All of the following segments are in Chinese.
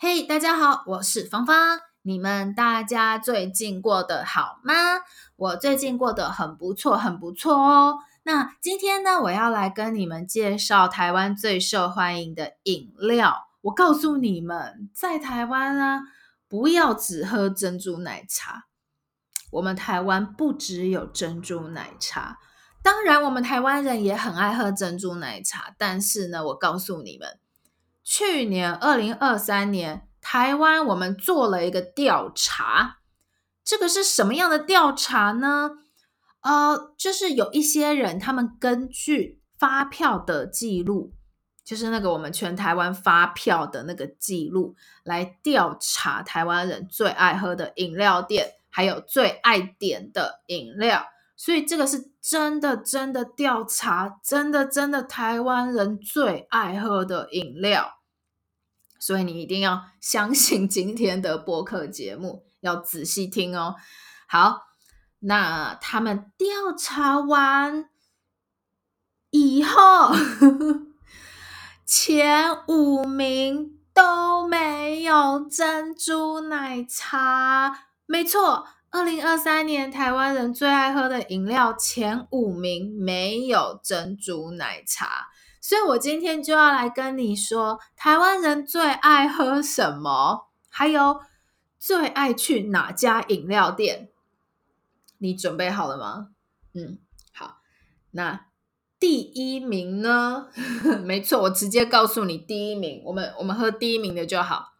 嘿，大家好，我是芳芳。你们大家最近过得好吗？我最近过得很不错，很不错哦。那今天呢，我要来跟你们介绍台湾最受欢迎的饮料。我告诉你们，在台湾啊，不要只喝珍珠奶茶。我们台湾不只有珍珠奶茶，当然我们台湾人也很爱喝珍珠奶茶。但是呢，我告诉你们。去年二零二三年，台湾我们做了一个调查，这个是什么样的调查呢？呃，就是有一些人，他们根据发票的记录，就是那个我们全台湾发票的那个记录，来调查台湾人最爱喝的饮料店，还有最爱点的饮料。所以这个是真的，真的调查，真的，真的台湾人最爱喝的饮料。所以你一定要相信今天的播客节目，要仔细听哦。好，那他们调查完以后，前五名都没有珍珠奶茶。没错，二零二三年台湾人最爱喝的饮料前五名没有珍珠奶茶。所以我今天就要来跟你说，台湾人最爱喝什么，还有最爱去哪家饮料店。你准备好了吗？嗯，好。那第一名呢？没错，我直接告诉你第一名。我们我们喝第一名的就好。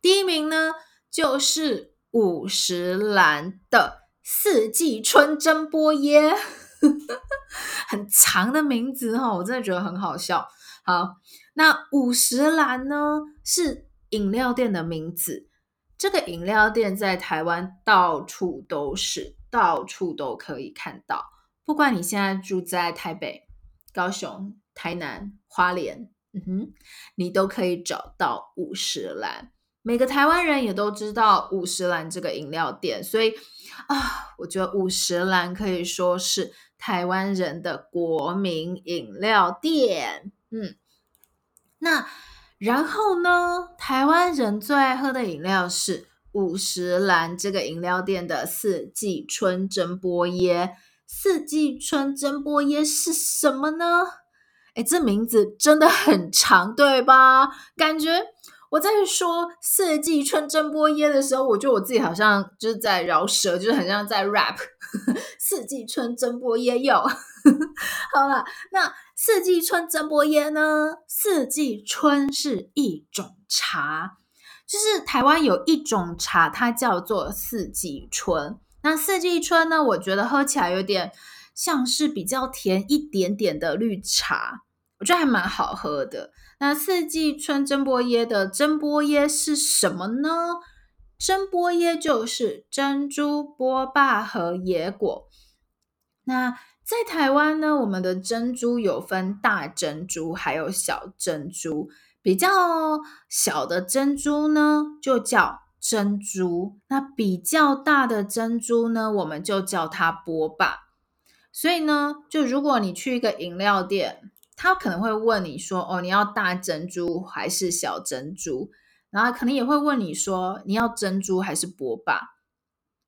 第一名呢，就是五十岚的四季春珍波耶。很长的名字哈，我真的觉得很好笑。好，那五十岚呢是饮料店的名字。这个饮料店在台湾到处都是，到处都可以看到。不管你现在住在台北、高雄、台南、花莲，嗯哼，你都可以找到五十岚。每个台湾人也都知道五十岚这个饮料店，所以啊，我觉得五十岚可以说是。台湾人的国民饮料店，嗯，那然后呢？台湾人最爱喝的饮料是五十岚这个饮料店的四季春蒸波椰。四季春蒸波椰是什么呢？哎，这名字真的很长，对吧？感觉。我在说四季春蒸波耶的时候，我觉得我自己好像就是在饶舌，就是很像在 rap。四季春蒸波耶哟，好了，那四季春蒸波耶呢？四季春是一种茶，就是台湾有一种茶，它叫做四季春。那四季春呢，我觉得喝起来有点像是比较甜一点点的绿茶，我觉得还蛮好喝的。那四季春珍波耶的珍波耶是什么呢？珍波耶就是珍珠、波霸和椰果。那在台湾呢，我们的珍珠有分大珍珠还有小珍珠。比较小的珍珠呢，就叫珍珠；那比较大的珍珠呢，我们就叫它波霸。所以呢，就如果你去一个饮料店，他可能会问你说：“哦，你要大珍珠还是小珍珠？”然后可能也会问你说：“你要珍珠还是波霸？”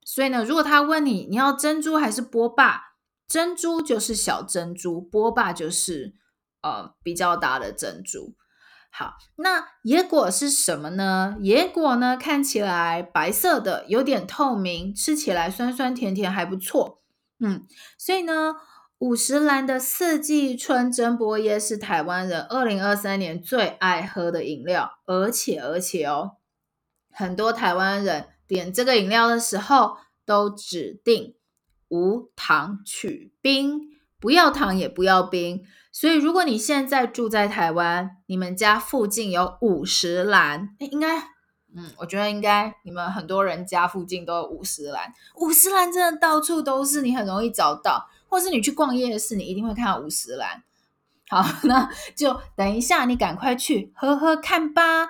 所以呢，如果他问你你要珍珠还是波霸，珍珠就是小珍珠，波霸就是呃比较大的珍珠。好，那野果是什么呢？野果呢，看起来白色的，有点透明，吃起来酸酸甜甜，还不错。嗯，所以呢。五十岚的四季春珍波耶是台湾人二零二三年最爱喝的饮料，而且而且哦，很多台湾人点这个饮料的时候都指定无糖取冰，不要糖也不要冰。所以如果你现在住在台湾，你们家附近有五十岚，应该，嗯，我觉得应该你们很多人家附近都有五十岚，五十岚真的到处都是，你很容易找到。或是你去逛夜市，你一定会看到五十岚。好，那就等一下，你赶快去喝喝看吧。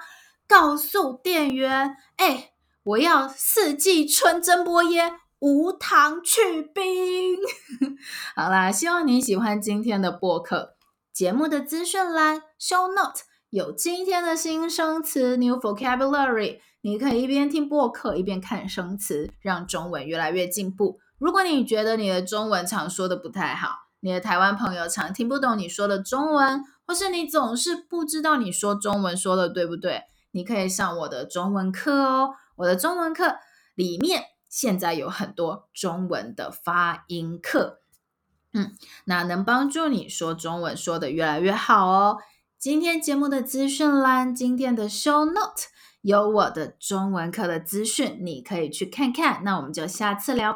告诉店员，哎，我要四季春珍波椰，无糖去冰。好啦，希望你喜欢今天的播客。节目的资讯栏 show note 有今天的新生词 （new vocabulary），你可以一边听播客一边看生词，让中文越来越进步。如果你觉得你的中文常说的不太好，你的台湾朋友常听不懂你说的中文，或是你总是不知道你说中文说的对不对，你可以上我的中文课哦。我的中文课里面现在有很多中文的发音课，嗯，那能帮助你说中文说得越来越好哦。今天节目的资讯栏，今天的 show note 有我的中文课的资讯，你可以去看看。那我们就下次聊。